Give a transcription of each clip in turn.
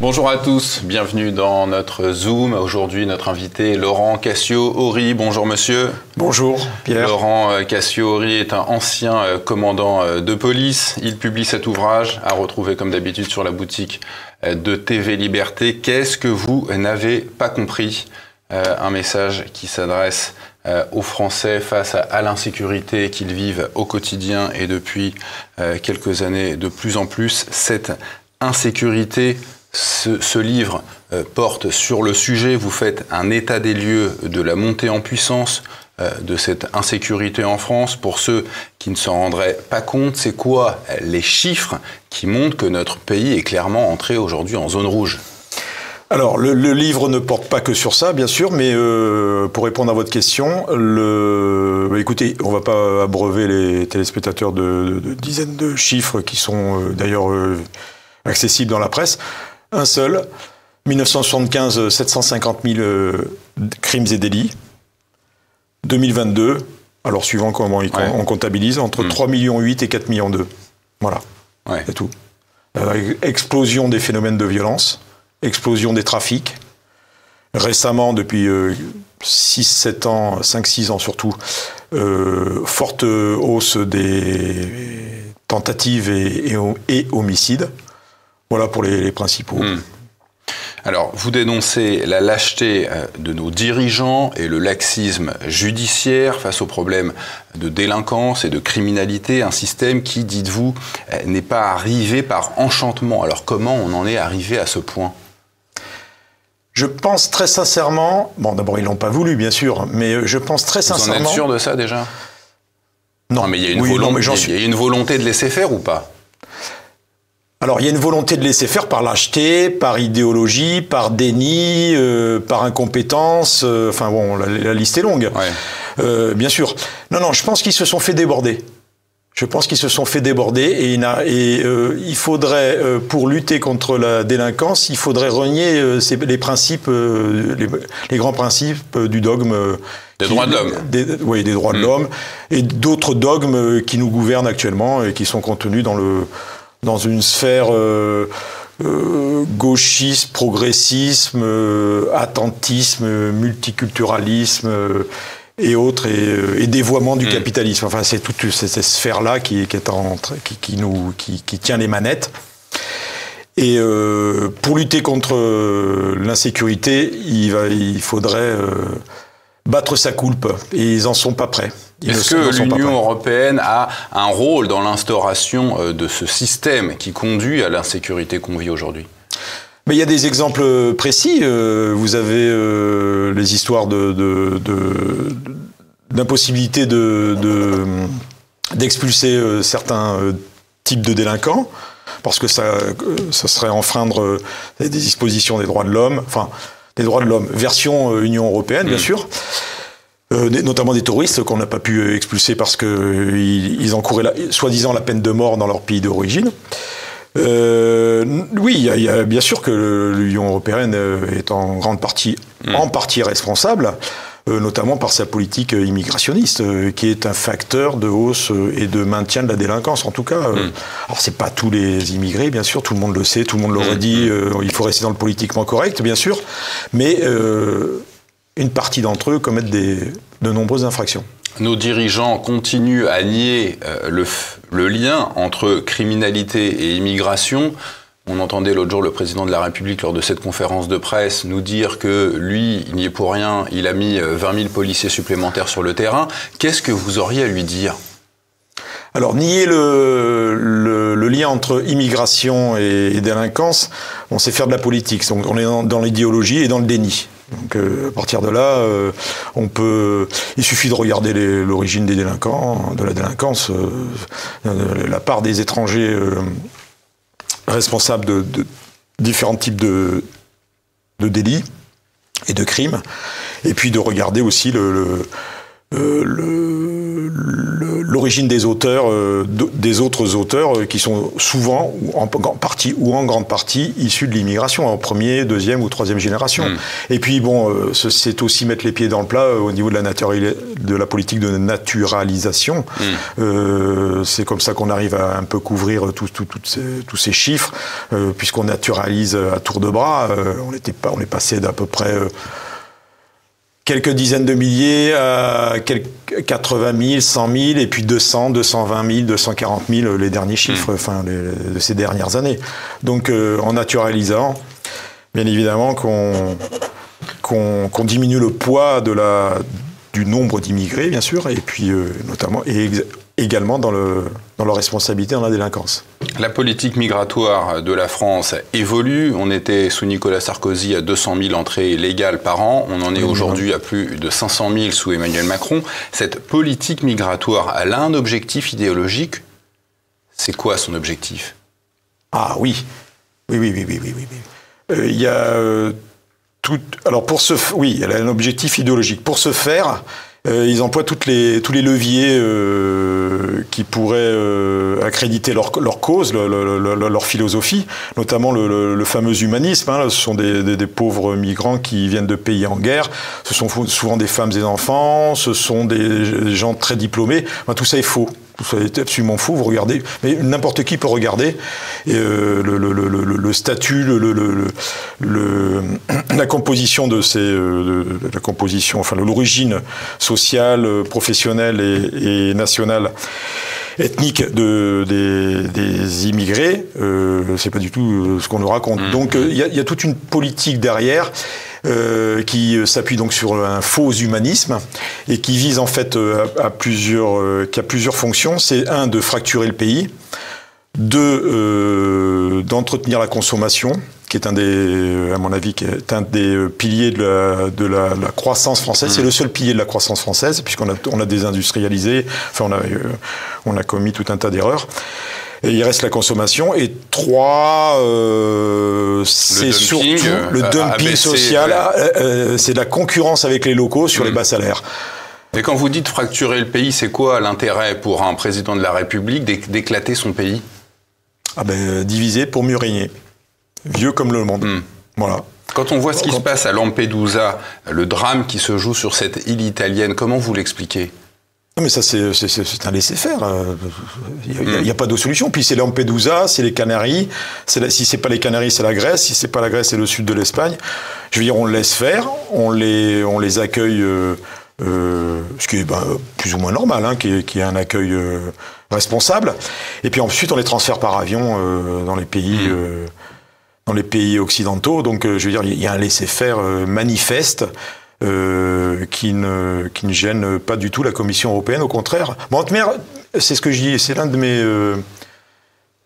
Bonjour à tous, bienvenue dans notre Zoom. Aujourd'hui, notre invité Laurent Cassio-Hori. Bonjour monsieur. Bonjour Pierre. Laurent euh, Cassio-Hori est un ancien euh, commandant euh, de police. Il publie cet ouvrage à retrouver comme d'habitude sur la boutique de TV Liberté. Qu'est-ce que vous n'avez pas compris Un message qui s'adresse aux Français face à, l'insécurité qu'ils vivent au quotidien et depuis quelques années de plus en plus. Cette insécurité ce, livre euh, porte sur le sujet, vous faites un état des lieux de la montée en puissance euh, de cette insécurité en France. Pour ceux qui ne s'en rendraient pas compte, c'est quoi les chiffres qui montrent que notre pays est clairement entré aujourd'hui en zone rouge? Alors, le, livre ne porte pas que sur ça, bien sûr, mais euh, pour répondre à votre question. Bah, écoutez, on ne va pas abreuver les téléspectateurs de, dizaines de chiffres qui sont d'ailleurs accessibles dans la presse. Un seul. 1975, 750 000 crimes et délits. 2022, alors suivant comment on comptabilise, entre 3,8 3 millions et 4 millions 2. Voilà. C'est tout. Euh, explosion des phénomènes de violence, explosion des trafics. Récemment, depuis 6-7 euh, ans, 5-6 ans surtout, euh, forte hausse des tentatives et homicides. Voilà pour les, principaux. Hmm. Alors, vous dénoncez la lâcheté euh, de nos dirigeants et le laxisme judiciaire face aux problèmes de délinquance et de criminalité, un système qui, dites-vous, euh, n'est pas arrivé par enchantement. Alors, comment on en est arrivé à ce point? Je pense très sincèrement, bon d'abord ils l'ont pas voulu bien sûr, mais euh, je pense très sincèrement. Vous en êtes sûr de ça déjà? Non. mais il y a une, il y a une volonté de laisser faire ou pas? Alors il y a une volonté de laisser faire par lâcheté, par idéologie, par déni, euh, par incompétence. Euh, enfin bon, la, liste est longue. Euh, bien sûr. Non, non, je pense qu'ils se sont fait déborder. Je pense qu'ils se sont fait déborder et, il, et il faudrait, pour lutter contre la délinquance, il faudrait renier les principes, les, grands principes du dogme. Des droits de l'homme. Oui, des droits de mmh. l'homme et d'autres dogmes qui nous gouvernent actuellement et qui sont contenus dans le dans une sphère euh, euh, gauchisme, progressisme, euh, attentisme, multiculturalisme et autres, et, dévoiement du mm. capitalisme. Enfin, c'est toute cette, sphère-là qui, qui, est en, qui, qui, nous, qui, qui tient les manettes. Et euh, pour lutter contre l'insécurité, il, va, il faudrait battre sa coulpe. Et ils en sont pas prêts. Est-ce que l'Union européenne a un rôle dans l'instauration euh, de ce système qui conduit à l'insécurité qu'on vit aujourd'hui? Mais il y a des exemples précis. Euh, vous avez euh, les histoires de, d'impossibilité de, d'expulser certains types de délinquants, parce que ça, ça serait enfreindre des dispositions des droits de l'homme. Enfin, des droits de l'homme, version Union européenne, bien mm. sûr. Euh, notamment des touristes qu'on n'a pas pu euh, expulser parce qu'ils ils encouraient soi-disant la peine de mort dans leur pays d'origine. oui, il y, a bien sûr que l'Union européenne est en grande partie, mm. en partie responsable. Euh, notamment par sa politique euh, immigrationniste, euh, qui est un facteur de hausse et de maintien de la délinquance, en tout cas. Mm. Alors, c'est pas tous les immigrés, bien sûr, tout le monde le sait, tout le monde l'aurait mm. dit, mm. il faut rester dans le politiquement correct, bien sûr, mais une partie d'entre eux commettent des, de nombreuses infractions. Nos dirigeants continuent à nier le, le lien entre criminalité et immigration. On entendait l'autre jour le président de la République lors de cette conférence de presse nous dire que lui, il n'y est pour rien, il a mis 20 euh, 000 policiers supplémentaires sur le terrain. Qu'est-ce que vous auriez à lui dire? Alors, nier le, lien entre immigration et, délinquance, on sait faire de la politique. Donc, on est dans, l'idéologie et dans le déni. Donc, euh, à partir de là, euh, on peut. Il suffit de regarder l'origine des délinquants, de la délinquance, la part des étrangers responsable de, différents types de, délits et de crimes, et puis de regarder aussi le, l'origine des auteurs, des autres auteurs qui sont souvent, ou en partie ou en grande partie, issus de l'immigration, en première, deuxième ou troisième génération. Hmm. Et puis bon, c'est aussi mettre les pieds dans le plat au niveau de la, de la politique de naturalisation. Hmm. c'est comme ça qu'on arrive à un peu couvrir ces, tous ces chiffres, puisqu'on naturalise à tour de bras. on, était pas, on est passé d'à peu près quelques dizaines de milliers à 80 000, 100 000, et puis 200, 220 000, 240 000 les derniers chiffres enfin, de ces dernières années. Donc euh, en naturalisant, bien évidemment qu'on qu'on diminue le poids de la, du nombre d'immigrés, bien sûr, et puis euh, notamment et également dans, le, dans leur responsabilité dans la délinquance. La politique migratoire de la France évolue. On était sous Nicolas Sarkozy à 200 000 entrées légales par an. On en est aujourd'hui à plus de 500 000 sous Emmanuel Macron. Cette politique migratoire, a un objectif idéologique. C'est quoi son objectif? Ah oui. Oui, oui, oui, oui, oui. oui. Euh, il y a euh, tout. Alors pour ce. Oui, elle a un objectif idéologique. Pour ce faire, ils emploient tous les leviers euh, qui pourraient euh, accréditer leur, leur cause, leur philosophie, notamment le, fameux humanisme. Hein. Ce sont des, des, pauvres migrants qui viennent de pays en guerre. Ce sont souvent des femmes et des enfants. Ce sont des gens très diplômés. tout ça est faux ça est absolument faux, vous regardez, mais n'importe qui peut regarder. Et, euh, le, le, le, le, statut, la composition de ces, euh, de, la composition, enfin l'origine sociale, professionnelle et, et nationale ethnique de, des, des immigrés, euh, c'est pas du tout euh, ce qu'on nous raconte. Mmh. Donc il y, y, a toute une politique derrière. Euh, qui s'appuie donc sur un faux humanisme et qui vise en fait euh, à, plusieurs, euh, qui a plusieurs fonctions. C'est un de fracturer le pays, deux d'entretenir la consommation, qui est un des, à mon avis, qui est un des piliers de la, de la, croissance française. C'est mmh. le seul pilier de la croissance française, puisqu'on a, on a désindustrialisé, enfin on a, on a commis tout un tas d'erreurs. Et il reste la consommation. Et trois, euh, c'est surtout le euh, dumping social. Euh, euh, c'est de la concurrence avec les locaux sur les mm. bas salaires. Et quand vous dites fracturer le pays, c'est quoi l'intérêt pour un président de la République d'éclater son pays? Ah ben, Diviser pour mieux régner. Vieux comme le monde. Mm. Voilà. Quand on voit ce qui se passe à Lampedusa, le drame qui se joue sur cette île italienne, comment vous l'expliquez? Non, mais ça, c'est un laisser-faire. Il n'y a, pas de solution. Puis c'est Lampedusa, c'est les Canaries. La, si c'est pas les Canaries, c'est la Grèce. Si c'est pas la Grèce, c'est le sud de l'Espagne. Je veux dire, on le laisse faire, on les, on les accueille, euh, euh, ce qui est ben, plus ou moins normal, hein, qui, est, un accueil euh, responsable. Et puis ensuite, on les transfère par avion dans les pays. Mmh. dans les pays occidentaux, donc je veux dire, il y a un laisser-faire manifeste euh, qui, ne, qui ne gêne pas du tout la Commission européenne, au contraire. Bon, c'est ce que je dis, c'est l'un de mes... Euh,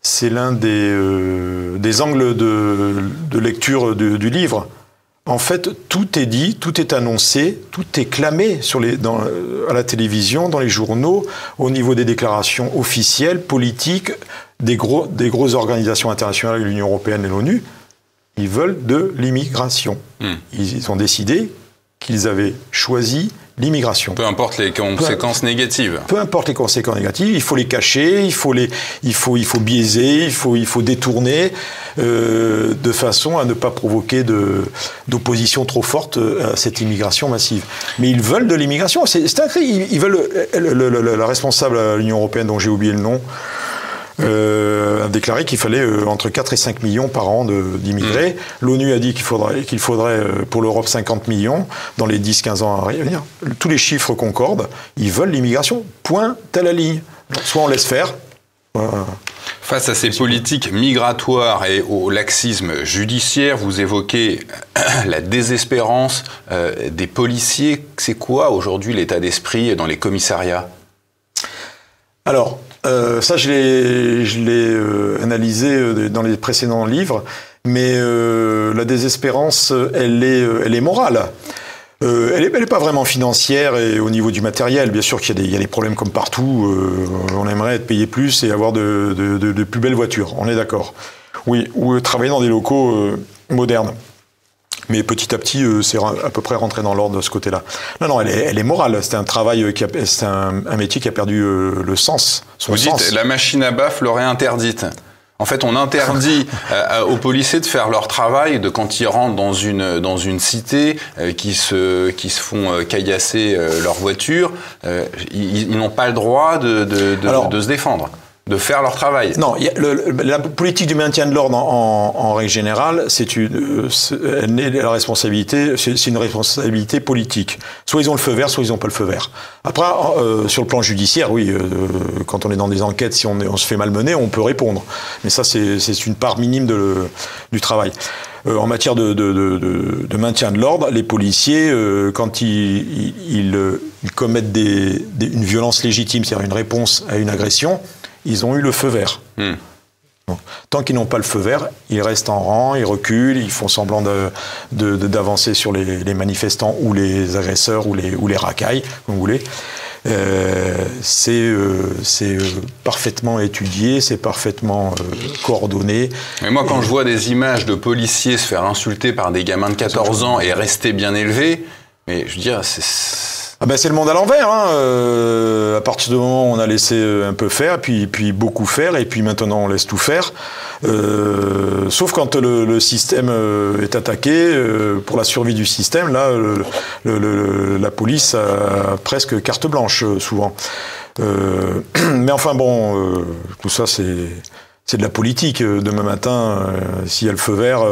c'est l'un des, euh, des angles de, de lecture du livre. En fait, tout est dit, tout est annoncé, tout est clamé sur les, dans, à la télévision, dans les journaux, au niveau des déclarations officielles, politiques, des, gros, des grosses organisations internationales, l'Union européenne et l'ONU. Ils veulent de l'immigration. Hmm. Ils ont décidé qu'ils avaient choisi l'immigration. Peu importe les conséquences négatives. Peu importe les conséquences négatives, il faut les cacher, il faut les, il faut, il faut biaiser, il faut, il faut détourner euh, de façon à ne pas provoquer de, d'opposition trop forte à cette immigration massive. Mais ils veulent de l'immigration. C'est, un cri. Ils, veulent la responsable à l'Union européenne dont j'ai oublié le nom euh, a déclaré qu'il fallait euh, entre 4 et 5 millions par an d'immigrés. Mm. L'ONU a dit qu'il faudrait, qu'il faudrait euh, pour l'Europe 50 millions dans les 10-15 ans à venir. Tous les chiffres concordent. Ils veulent l'immigration. Point à la ligne. Soit on laisse faire. Face à ces politiques migratoires et au laxisme judiciaire, vous évoquez la désespérance des policiers. C'est quoi aujourd'hui l'état d'esprit dans les commissariats? Alors, euh, ça, je l'ai, je l'ai euh, analysé euh, dans les précédents livres, mais la désespérance, elle est, elle est morale. elle n'est est pas vraiment financière et au niveau du matériel. Bien sûr qu'il y a des, il y a des problèmes comme partout. on aimerait être payé plus et avoir de, de, de, de plus belles voitures. On est d'accord. Oui, ou travailler dans des locaux modernes. Mais petit à petit, euh, c'est à peu près rentré dans l'ordre de ce côté-là. Non, non, elle est, elle est morale. C'est un travail qui a, c'est un, un, métier qui a perdu euh, le sens. Son Vous sens. dites, la machine à baffe l'aurait interdite. En fait, on interdit euh, aux policiers de faire leur travail de quand ils rentrent dans une dans une cité euh, qui se qui se font euh, caillasser leur voiture, ils, ils n'ont pas le droit de de, de, de se défendre de faire leur travail. Non, y a le, la politique du maintien de l'ordre en, en, règle générale, c'est une, la responsabilité, c'est une responsabilité politique. Soit ils ont le feu vert, soit ils n'ont pas le feu vert. Après, euh, sur le plan judiciaire, oui, euh, quand on est dans des enquêtes, si on, on, se fait malmener, on peut répondre. Mais ça, c'est une part minime de, du travail. Euh, en matière de, de, de, de, maintien de l'ordre, les policiers, euh, quand ils, ils, ils, ils commettent des, des, une violence légitime, c'est-à-dire une réponse à une agression, ils ont eu le feu vert. Hmm. Tant qu'ils n'ont pas le feu vert, ils restent en rang, ils reculent, ils font semblant d'avancer de, de, sur les, les, manifestants ou les agresseurs ou les, ou les racailles, comme vous voulez. Euh, c'est euh, euh, parfaitement étudié, c'est parfaitement coordonné. Mais moi, quand et... je vois des images de policiers se faire insulter par des gamins de 14 ans et rester bien élevés, mais je veux dire, c'est ah ben c'est le monde à l'envers. Hein. Euh, à partir du moment où on a laissé euh, un peu faire, puis, puis beaucoup faire, et puis maintenant on laisse tout faire. Euh, sauf quand le, le, système euh, est attaqué, euh, pour la survie du système, là, le, le, la police a presque carte blanche souvent. mais enfin bon, tout ça c'est de la politique. Demain matin, s'il y a le feu vert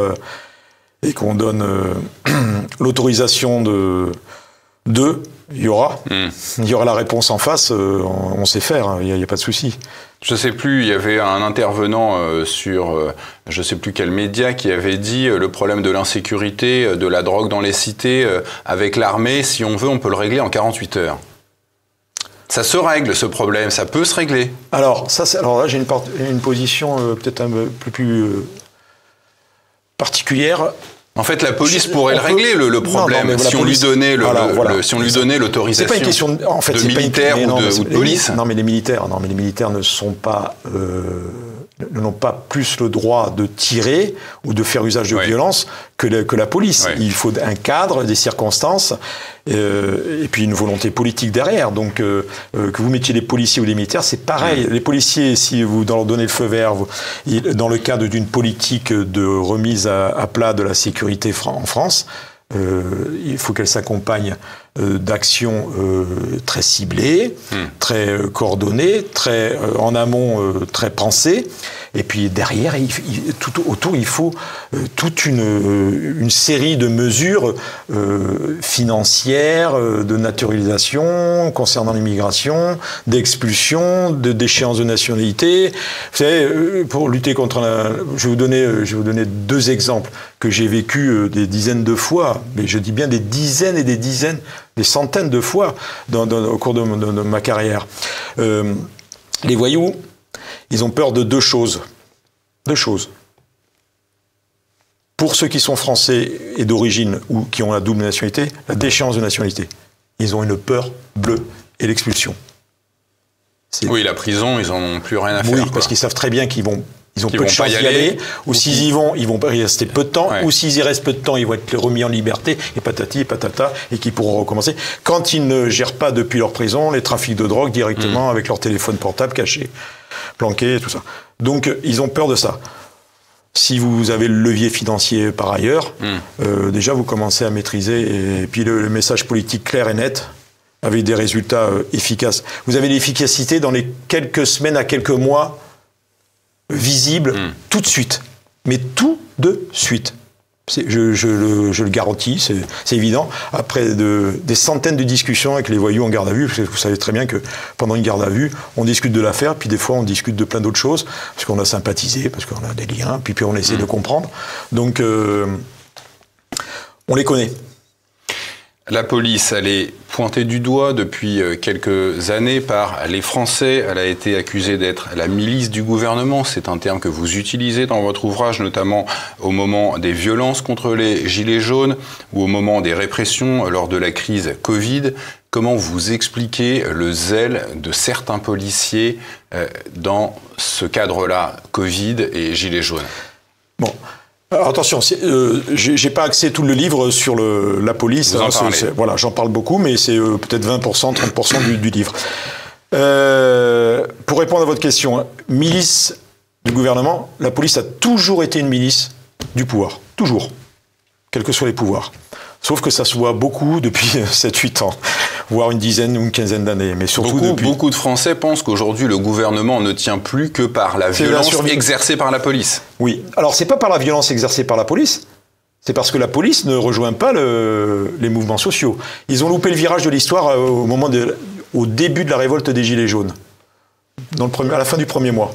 et qu'on donne l'autorisation de deux, il y aura. Mm. Il y aura la réponse en face, euh, on, sait faire, hein, il n'y a, a, pas de souci. Je ne sais plus, il y avait un intervenant euh, sur, euh, je ne sais plus quel média, qui avait dit euh, le problème de l'insécurité, de la drogue dans les cités, avec l'armée, si on veut, on peut le régler en 48 heures. Ça se règle ce problème, ça peut se régler. Alors, ça, alors là, j'ai une, une, position peut-être un peu plus particulière. En fait, la police pourrait le régler le, le problème non, non, si, on police, lui donnait le, voilà, voilà. si on lui donnait l'autorisation. C'est pas une question de, en fait, de militaire une, ou, de, ou, de, police. non, mais les militaires, non, mais les militaires ne sont pas euh, n'ont pas plus le droit de tirer ou de faire usage de violence que, le, que, la police. Il faut un cadre, des circonstances, euh, et puis une volonté politique derrière. Donc, euh, euh, que vous mettiez des policiers ou des militaires, c'est pareil. Les policiers, si vous leur donnez le feu vert, vous, dans le cadre d'une politique de remise à, à, plat de la sécurité en France, euh, il faut qu'elle s'accompagne d'actions euh, très ciblées, mmh. très euh, coordonnées, très euh, en amont euh, très pensées. Et puis derrière, il, il, tout autour, il faut toute une, une, série de mesures financières, de naturalisation concernant l'immigration, d'expulsion, de déchéance de nationalité. Vous savez, pour lutter contre la, je vais vous donner, je vais vous donner deux exemples que j'ai vécu des dizaines de fois, mais je dis bien des dizaines et des dizaines des centaines de fois dans, dans, au cours de, de, de, ma carrière. Euh, les voyous, ils ont peur de deux choses. Deux choses. Pour ceux qui sont français et d'origine ou qui ont la double nationalité, la déchéance de nationalité. Ils ont une peur bleue et l'expulsion. Oui, la prison, ils n'en ont plus rien à faire. Oui, parce qu'ils savent très bien qu'ils vont ils ont peu de chance d'y aller, aller, ou s'ils y vont, ils vont y rester peu de temps, ouais. ou s'ils y restent peu de temps, ils vont être remis en liberté, et patati et patata, et qui pourront recommencer. Quand ils ne gèrent pas depuis leur prison les trafics de drogue directement mmh. avec leur téléphone portable caché, planqué, et tout ça. Donc ils ont peur de ça. Si vous avez le levier financier par ailleurs, mmh. euh, déjà vous commencez à maîtriser, et puis le, le, message politique clair et net, avec des résultats euh, efficaces. Vous avez l'efficacité dans les quelques semaines à quelques mois visible mmh. tout de suite. Mais tout de suite. Je, je, le, je, le, garantis, c'est évident. Après de, des centaines de discussions avec les voyous en garde à vue, parce que vous savez très bien que pendant une garde à vue, on discute de l'affaire, puis des fois on discute de plein d'autres choses, parce qu'on a sympathisé, parce qu'on a des liens, puis, puis on essaie mmh. de comprendre. Donc, euh, on les connaît. La police, elle est pointée du doigt depuis euh, quelques années par les Français. Elle a été accusée d'être la milice du gouvernement. C'est un terme que vous utilisez dans votre ouvrage, notamment au moment des violences contre les Gilets jaunes ou au moment des répressions lors de la crise Covid. Comment vous expliquez le zèle de certains policiers euh, dans ce cadre-là, Covid et Gilets jaunes? Bon, Alors, attention, euh, j'ai pas accès tout le livre sur le, la police. Hein, voilà, j'en parle beaucoup, mais c'est euh, peut-être 20%, 30% du, du, livre. Euh, pour répondre à votre question, milice du gouvernement, la police a toujours été une milice du pouvoir, toujours, quels que soient les pouvoirs. Sauf que ça se voit beaucoup depuis 7-8 ans, voire une dizaine ou une quinzaine d'années. Mais surtout beaucoup, depuis... beaucoup de Français pensent qu'aujourd'hui le gouvernement ne tient plus que par la violence exercée par la police. Oui. Alors, c'est pas par la violence exercée par la police, c'est parce que la police ne rejoint pas le- les mouvements sociaux. Ils ont loupé le virage de l'histoire euh, au moment de, au début de la révolte des Gilets jaunes, dans le premier, à la fin du premier mois.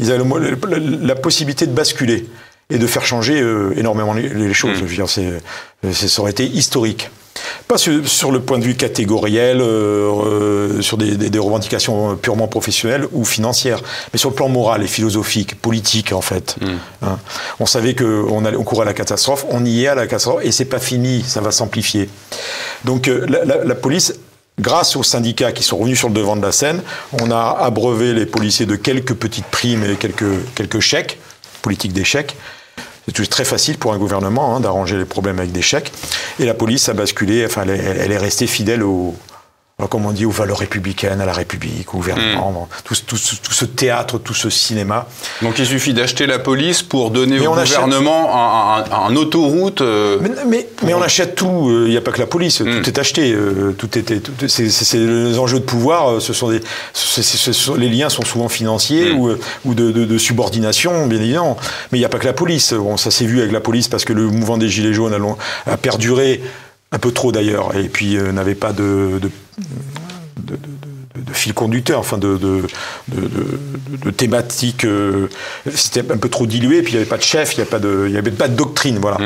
Ils avaient le la possibilité de basculer et de faire changer euh, énormément les, les choses. Je veux dire, c'est, c'est- ça aurait été historique. Pas sur, sur le point de vue catégoriel, euh, euh, sur des, des- des revendications purement professionnelles ou financières, mais sur le plan moral et philosophique, politique en fait. Hein. On savait qu'on on courait à la catastrophe, on y est à la catastrophe et c'est pas fini, ça va s'amplifier. Donc euh, la, la- la police, grâce aux syndicats qui sont revenus sur le devant de la scène, on a abreuvé les policiers de quelques petites primes et quelques, quelques chèques, politique des chèques. C'est très facile pour un gouvernement hein, d'arranger les problèmes avec des chèques. Et la police a basculé, enfin, elle est, restée fidèle au, comme on dit, aux valeurs républicaines, à la République, au gouvernement, tout, ce- tout ce- tout ce théâtre, tout ce cinéma. Donc il suffit d'acheter la police pour donner Mais au achète- gouvernement un, un- un autoroute. euh, Mais, mais, mais on achète tout, il n'y a pas que la police, tout est acheté, euh, tout tout- c'est, les enjeux de pouvoir, euh, ce sont des, c'est- c'est- ce sont- les liens sont souvent financiers ou, euh, ou de, de- de subordination, bien évidemment. Mais il n'y a pas que la police. Bon, ça s'est vu avec la police parce que le mouvement des Gilets jaunes a, long- a perduré, un peu trop d'ailleurs, et puis euh, n'avait pas de, de, de- de- de- de fil conducteur, enfin de, de, de, de- de thématique. euh, C'était un peu trop dilué, puis il n'y avait pas de chef, il n'y avait, pas de- il y avait pas de doctrine, voilà.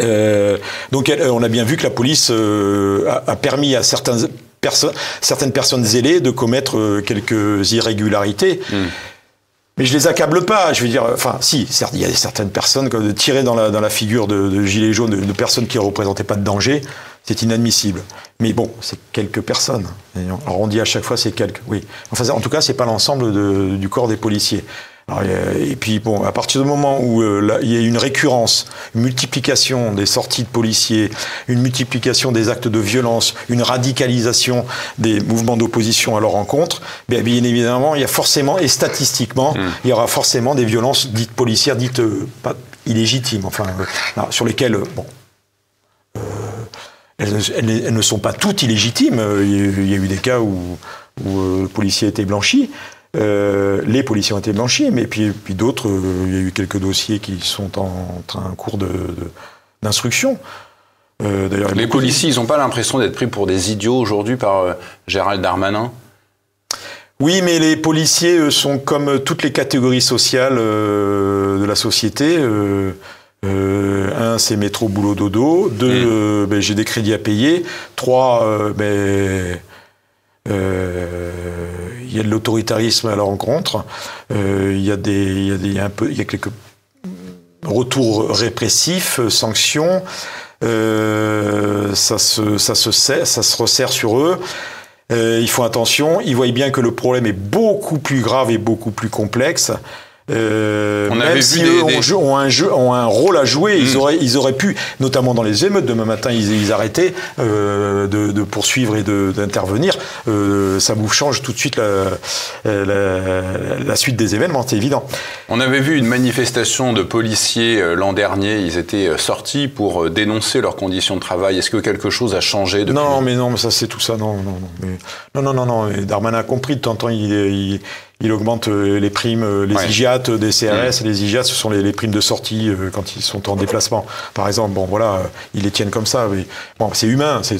Euh, donc elle- on a bien vu que la police euh, a, a permis à certains perso- certaines personnes zélées de commettre quelques irrégularités. Mais je les accable pas, je veux dire, enfin, si, certes, il y a certaines personnes, comme de tirer dans la, dans la figure de, de gilets jaunes, de, personnes qui ne représentaient pas de danger, c'est inadmissible. Mais bon, c'est quelques personnes. Alors on dit à chaque fois c'est quelques, oui. Enfin, en tout cas, c'est pas l'ensemble du corps des policiers. Alors, et puis bon, à partir du moment où euh, là, il y a une récurrence, une multiplication des sorties de policiers, une multiplication des actes de violence, une radicalisation des mouvements d'opposition à leur rencontre, bien, bien évidemment, il y a forcément et statistiquement, il y aura forcément des violences dites policières, dites euh, pas illégitimes, enfin, euh, sur lesquelles, bon, elles, ne- elles- elles ne sont pas toutes illégitimes. Il y a eu, des cas où, où le policier a été blanchi. Euh, les policiers ont été blanchis, mais puis, puis d'autres, euh, il y a eu quelques dossiers qui sont en, train, en cours de- de- d'instruction. Euh, d'ailleurs, Les policiers, ils n'ont pas l'impression d'être pris pour des idiots aujourd'hui par euh, Gérald Darmanin? Oui, mais les policiers sont comme toutes les catégories sociales de la société. Euh, un, c'est métro, boulot, dodo. Deux, ben, j'ai des crédits à payer. Trois, ben, il y a de l'autoritarisme à la rencontre. Euh, il y a des, il y a des, il y a quelques retours répressifs, euh, sanctions. Euh, ça se, ça se resserre sur eux. Euh, ils font attention. Ils voient bien que le problème est beaucoup plus grave et beaucoup plus complexe. Euh, On même avait si eux des- ont, jeu- ont un jeu, ont un rôle à jouer, ils auraient, ils auraient pu, notamment dans les émeutes demain matin, ils, ils arrêtaient euh, de, de poursuivre et de- d'intervenir. Euh, ça vous change tout de suite la, la, la suite des événements, c'est évident. On avait vu une manifestation de policiers euh, l'an dernier. Ils étaient euh, sortis pour euh, dénoncer leurs conditions de travail. Est-ce que quelque chose a changé depuis? Non, mais non, mais ça c'est tout ça, non, non, non. Mais, non, non, non, non. Darmanin a compris de temps en temps, il, il, il augmente euh, les primes, euh, les Ouais. IGAT des CRS. Les IGAT, ce sont les, les primes de sortie euh, quand ils sont en déplacement. Par exemple, bon, voilà, euh, ils les tiennent comme ça. Mais, bon, c'est humain, c'est,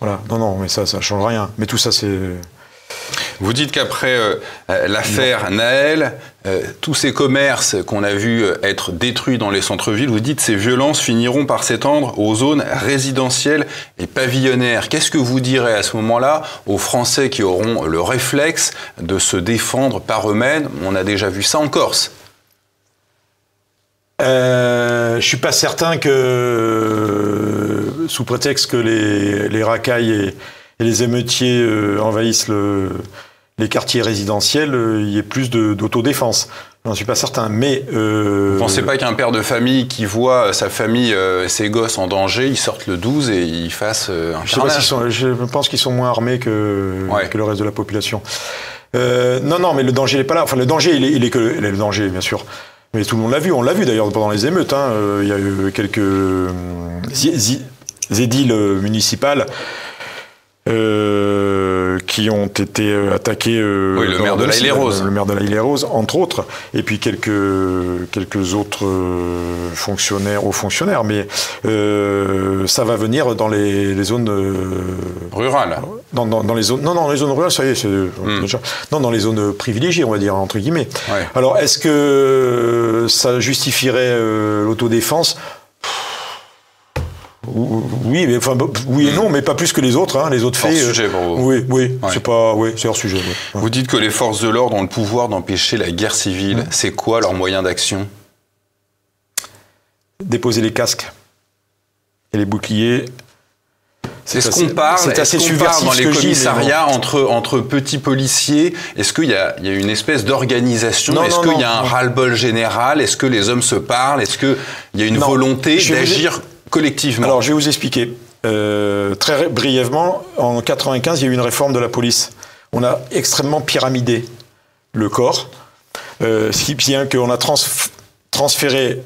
voilà. Euh. Non, non, mais ça, ça change rien. Mais tout ça, c'est. Vous dites qu'après euh, euh, l'affaire Naël, euh, tous ces commerces qu'on a vus euh, être détruits dans les centres-villes, vous dites ces violences finiront par s'étendre aux zones résidentielles et pavillonnaires. Qu'est-ce que vous direz à ce moment-là aux Français qui auront le réflexe de se défendre par eux-mêmes? On a déjà vu ça en Corse. Euh, je suis pas certain que, euh, sous prétexte que les, les racailles et, les émeutiers envahissent le- les quartiers résidentiels, euh, il y ait plus de- d'autodéfense. J'en suis pas certain, mais... Euh... Vous pensez pas qu'un père de famille qui voit sa famille euh, et ses gosses en danger, ils sortent le 12 et ils fassent euh, un je, sais pas sont, je pense qu'ils sont moins armés que, que le reste de la population. Non, non, mais le danger n'est pas là. Enfin, le danger, il est, il est que... Il est le danger, bien sûr. Mais tout le monde l'a vu. On l'a vu d'ailleurs pendant les émeutes. Hein. Il y a eu quelques édiles municipales euh, qui ont été euh, attaqués. Euh, oui, le maire de la île Rose. Le maire de la île Rose, entre autres, et puis quelques quelques autres euh, fonctionnaires ou fonctionnaires, mais euh, ça va venir dans les, les zones rurales. Dans, dans, dans, les zones, non, non, les zones rurales, ça y est, c'est hmm. déjà, non, dans les zones privilégiées, on va dire entre guillemets. Ouais. Alors, est-ce que ça justifierait l'autodéfense oui, mais enfin, oui et non, mais pas plus que les autres. Hein, les autres faits. Hors sujet pour vous. Oui, oui, c'est pas, oui, c'est hors sujet. Vous dites que les forces de l'ordre ont le pouvoir d'empêcher la guerre civile. C'est quoi leur moyen d'action? Déposer les casques et les boucliers. C'est ce qu'on parle, c'est assez qu dans les commissariats entre, entre petits policiers? Est-ce qu'il y a, il y a une espèce d'organisation? Est-ce qu'il y a un ras-le-bol général? Est-ce que les hommes se parlent? Est-ce qu'il y a une volonté d'agir collectivement Alors, je vais vous expliquer. Euh, très brièvement, en 95, il y a eu une réforme de la police. On a extrêmement pyramidé le corps, euh, ce qui vient qu'on a transféré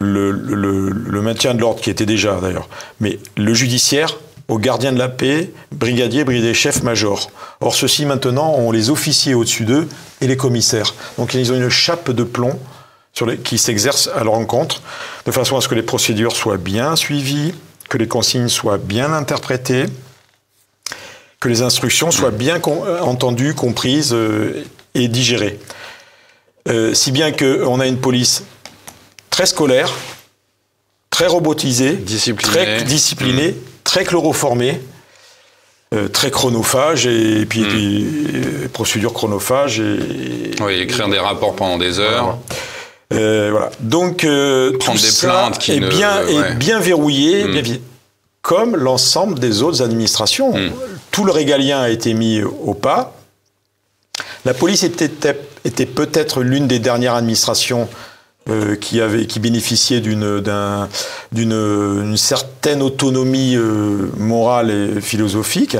le, maintien de l'ordre, qui était déjà d'ailleurs, mais le judiciaire aux gardiens de la paix, brigadiers, brigadiers chefs, majors. Or, ceux-ci maintenant ont les officiers au-dessus d'eux et les commissaires. Donc, ils ont une chape de plomb sur les, qui s'exercent à leur encontre, de façon à ce que les procédures soient bien suivies, que les consignes soient bien interprétées, que les instructions soient bien euh, entendues, comprises euh, et digérées. Euh, si bien qu'on a une police très scolaire, très robotisée, disciplinée, très, disciplinée, mmh. très chloroformée, euh, très chronophage et, puis mmh. des procédures chronophages. Et, oui, écrire des rapports pendant des heures. Voilà. Euh, voilà. Donc euh, Prendre tout des ça plaintes qui est, ne... bien, ouais. est bien verrouillé, mm. bien, comme l'ensemble des autres administrations. Mm. Tout le régalien a été mis au pas. La police était, était peut-être l'une des dernières administrations euh, qui, avait, qui bénéficiait d'une un, une certaine autonomie euh, morale et philosophique.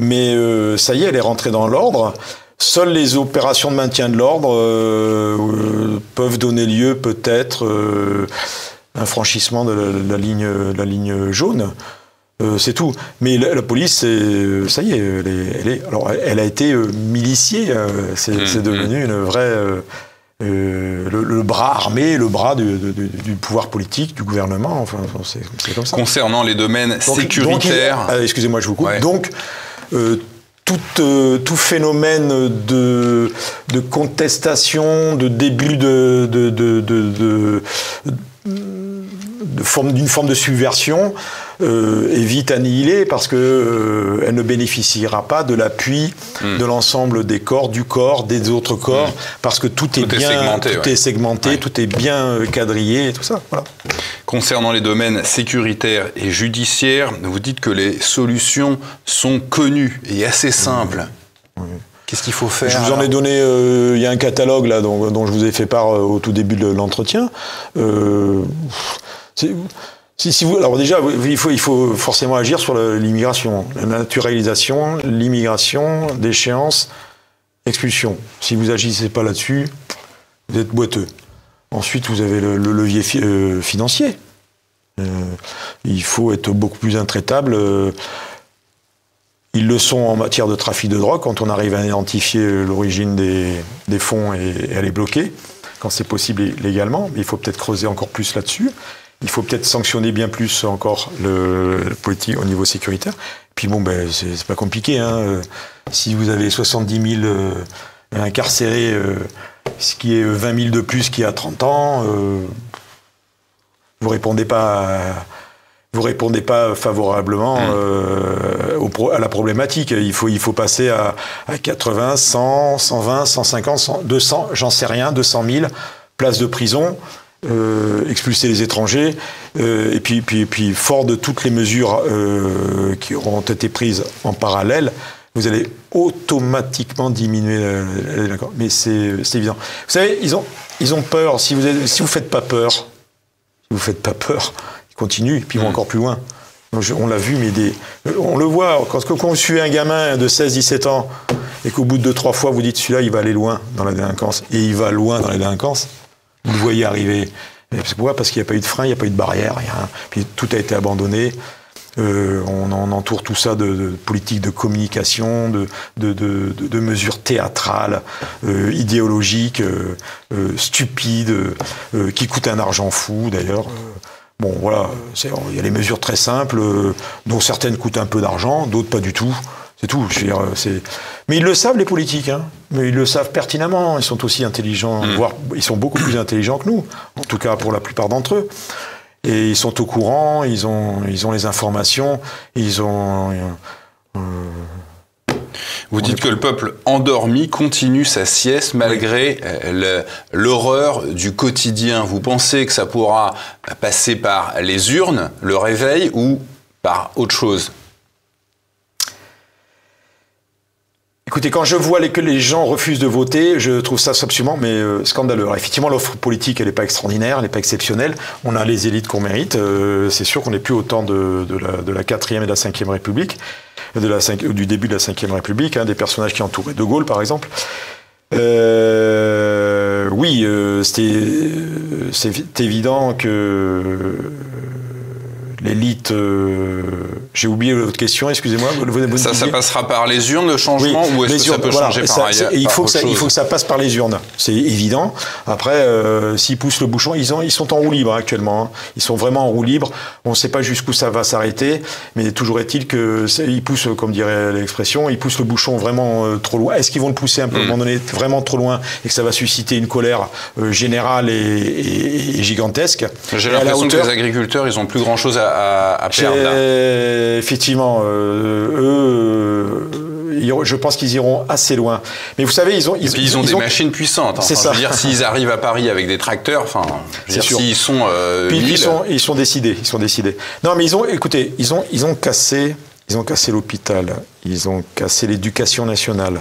Mais euh, ça y est, elle est rentrée dans l'ordre. Seules les opérations de maintien de l'ordre euh, euh, peuvent donner lieu peut-être euh, un franchissement de la, de la, ligne, la ligne jaune. Euh, c'est tout. Mais la, la police, ça y est, elle, est, elle, est, alors, elle a été miliciée. c'est mmh, devenu mmh. une vraie. Euh, le, le, bras armé, le bras du, du, du, pouvoir politique, du gouvernement, enfin, c'est comme ça. Concernant les domaines donc, sécuritaires. Donc, Excusez-moi, je vous coupe. Ouais. Donc, euh, tout, euh, tout, phénomène de, contestation, de début de forme d'une forme de subversion euh, est vite annihilée parce que euh, elle ne bénéficiera pas de l'appui mmh. de l'ensemble des corps, du corps, des autres corps, mmh. parce que tout, tout est bien, segmenté, tout ouais. est segmenté, ouais. tout est bien euh, quadrillé, et tout ça. Voilà. Concernant les domaines sécuritaires et judiciaires, vous dites que les solutions sont connues et assez simples. Mmh. Qu'est-ce qu'il faut faire Je vous en ai donné, euh, il y a un catalogue là dont, dont, je vous ai fait part euh, au tout début de l'entretien. Euh, si, vous, alors déjà, il faut, il faut forcément agir sur l'immigration, la naturalisation, l'immigration, d'échéance, expulsion. Si vous agissez pas là-dessus, vous êtes boiteux. Ensuite, vous avez le, le levier euh, financier. Euh, il faut être beaucoup plus intraitable. Euh, ils le sont en matière de trafic de drogue quand on arrive à identifier l'origine des, des, fonds et, et, à les bloquer, quand c'est possible légalement. Il faut peut-être creuser encore plus là-dessus. Il faut peut-être sanctionner bien plus encore le, le politique au niveau sécuritaire. Puis bon, ben, c'est pas compliqué. Hein. Si vous avez 70 000 euh, incarcérés, euh, ce qui est 20 000 de plus qu'il y a 30 ans, euh, vous répondez pas. À, vous répondez pas favorablement mmh. euh, au, à la problématique. Il faut, il faut passer à, à 80, 100, 120, 150, 100, 200, j'en sais rien, 200 000 places de prison. Euh, expulser les étrangers, euh, et puis, puis, puis, fort de toutes les mesures euh, qui auront été prises en parallèle, vous allez automatiquement diminuer la, délinquance. Mais c'est évident. Vous savez, ils ont, ils ont peur. Si vous ne si vous faites pas peur, si vous faites pas peur, ils continuent, puis ils vont mm. encore plus loin. On l'a vu, mais des, on le voit. Quand, quand vous suivez un gamin de 16-17 ans et qu'au bout de 2-3 fois, vous dites celui-là, il va aller loin dans la délinquance, et il va loin dans la délinquance, vous le voyez arriver. Pourquoi Parce qu'il n'y a pas eu de frein, il n'y a pas eu de barrière, rien. puis tout a été abandonné. Euh, on, entoure tout ça de, de politiques de communication, de, de mesures théâtrales, euh, idéologiques, euh, stupides, qui coûtent un argent fou d'ailleurs. Bon, voilà, il y a les mesures très simples, dont certaines coûtent un peu d'argent, d'autres pas du tout. C'est tout. Je veux dire, Mais ils le savent, les politiques. Hein. Mais ils le savent pertinemment. Ils sont aussi intelligents, mmh. voire ils sont beaucoup plus intelligents que nous, en tout cas pour la plupart d'entre eux. Et ils sont au courant, ils ont, ils ont les informations, ils ont. Euh, vous dites que le peuple endormi continue sa sieste malgré euh, l'horreur du quotidien. Vous pensez que ça pourra passer par les urnes, le réveil, ou par autre chose? Écoutez, quand je vois que les gens refusent de voter, je trouve ça absolument mais, euh, scandaleux. effectivement, l'offre politique, elle n'est pas extraordinaire, elle n'est pas exceptionnelle. On a les élites qu'on mérite. Euh, c'est sûr qu'on n'est plus au temps de, la, quatrième et de la cinquième République, de la du début de la cinquième République, hein, des personnages qui entouraient De Gaulle, par exemple. Euh, oui, c'est évident que l'élite. Euh, j'ai oublié votre question, excusez-moi. Ça, ça passera par les urnes, le changement, ou est-ce que ça peut changer par ailleurs il, faut que ça, il faut que ça passe par les urnes, c'est évident. Après, euh, s'ils poussent le bouchon, ils, ont, ils sont en roue libre actuellement. Hein. Ils sont vraiment en roue libre. On ne sait pas jusqu'où ça va s'arrêter, mais toujours est-il qu'ils poussent, comme dirait l'expression, ils poussent le bouchon vraiment euh, trop loin. Est-ce qu'ils vont le pousser un peu, à un hmm. moment donné vraiment trop loin et que ça va susciter une colère générale et, gigantesque? J'ai l'impression que les agriculteurs, ils ont plus grand-chose à à, Effectivement, euh, eux, je pense qu'ils iront assez loin. Mais vous savez, ils ont, ils, ont des machines puissantes. Hein. C'est ça. Je veux dire, s'ils arrivent à Paris avec des tracteurs, enfin, s'ils sont, euh, ils sont, ils sont décidés, ils sont décidés. Non, mais ils ont, écoutez, ils ont, ils ont cassé, ils ont cassé l'hôpital, ils ont cassé l'éducation nationale,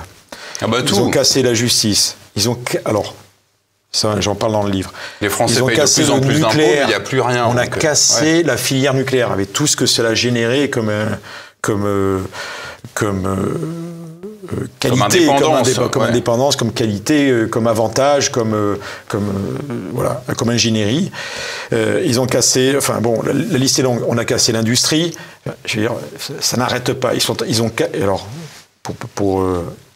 ah bah, ils ont cassé la justice. Ils ont, alors, j'en parle dans le livre. Les Français Ils ont cassé de plus en plus. Il n'y a plus rien. On a cassé la filière nucléaire avec tout ce que cela générait comme euh, comme euh, comme euh, qualité, comme indépendance, comme, qualité, comme avantage, comme comme voilà, comme ingénierie. ils ont cassé. Enfin bon, la, liste est longue. On a cassé l'industrie. Je veux dire, ça, n'arrête pas. Ils sont, ils ont alors pour, pour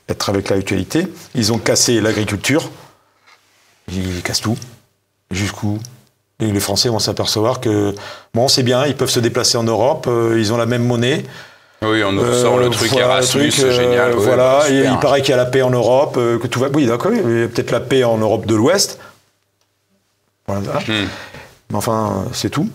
être avec l'actualité, ils ont cassé l'agriculture. Ils cassent tout. Jusqu'où et les Français vont s'apercevoir que, bon, c'est bien, ils peuvent se déplacer en Europe, euh, ils ont la même monnaie. Oui, on nous sort le euh, truc Erasmus, c'est génial. Euh, voilà, il paraît qu'il y a la paix en Europe, que tout va. Oui, d'accord, il y a peut-être la paix en Europe de l'Ouest. Voilà. Hmm. Mais enfin, c'est tout.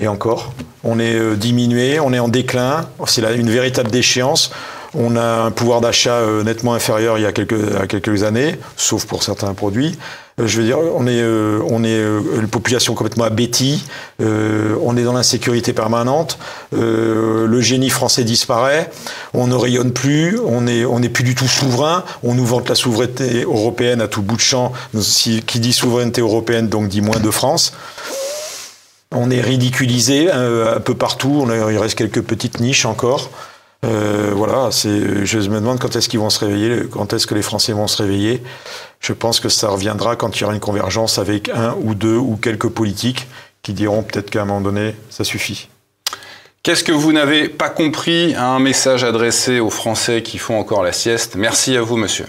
Et encore, on est diminué, on est en déclin, c'est une véritable déchéance. On a un pouvoir d'achat nettement inférieur il y a quelques, à quelques années, sauf pour certains produits. Euh, je veux dire, on est, euh, on est euh, une population complètement abétie, on est dans l'insécurité permanente, le génie français disparaît, on ne rayonne plus, on n'est on est plus du tout souverain, on nous vante la souveraineté européenne à tout bout de champ, qui dit souveraineté européenne donc dit moins de France. On est ridiculisé un peu partout, il reste quelques petites niches encore. Euh, voilà, je me demande quand est-ce qu'ils vont se réveiller, quand est-ce que les Français vont se réveiller. Je pense que ça reviendra quand il y aura une convergence avec un ou deux ou quelques politiques qui diront peut-être qu'à un moment donné, ça suffit. Qu'est-ce que vous n'avez pas compris Un message adressé aux Français qui font encore la sieste? Merci à vous, monsieur.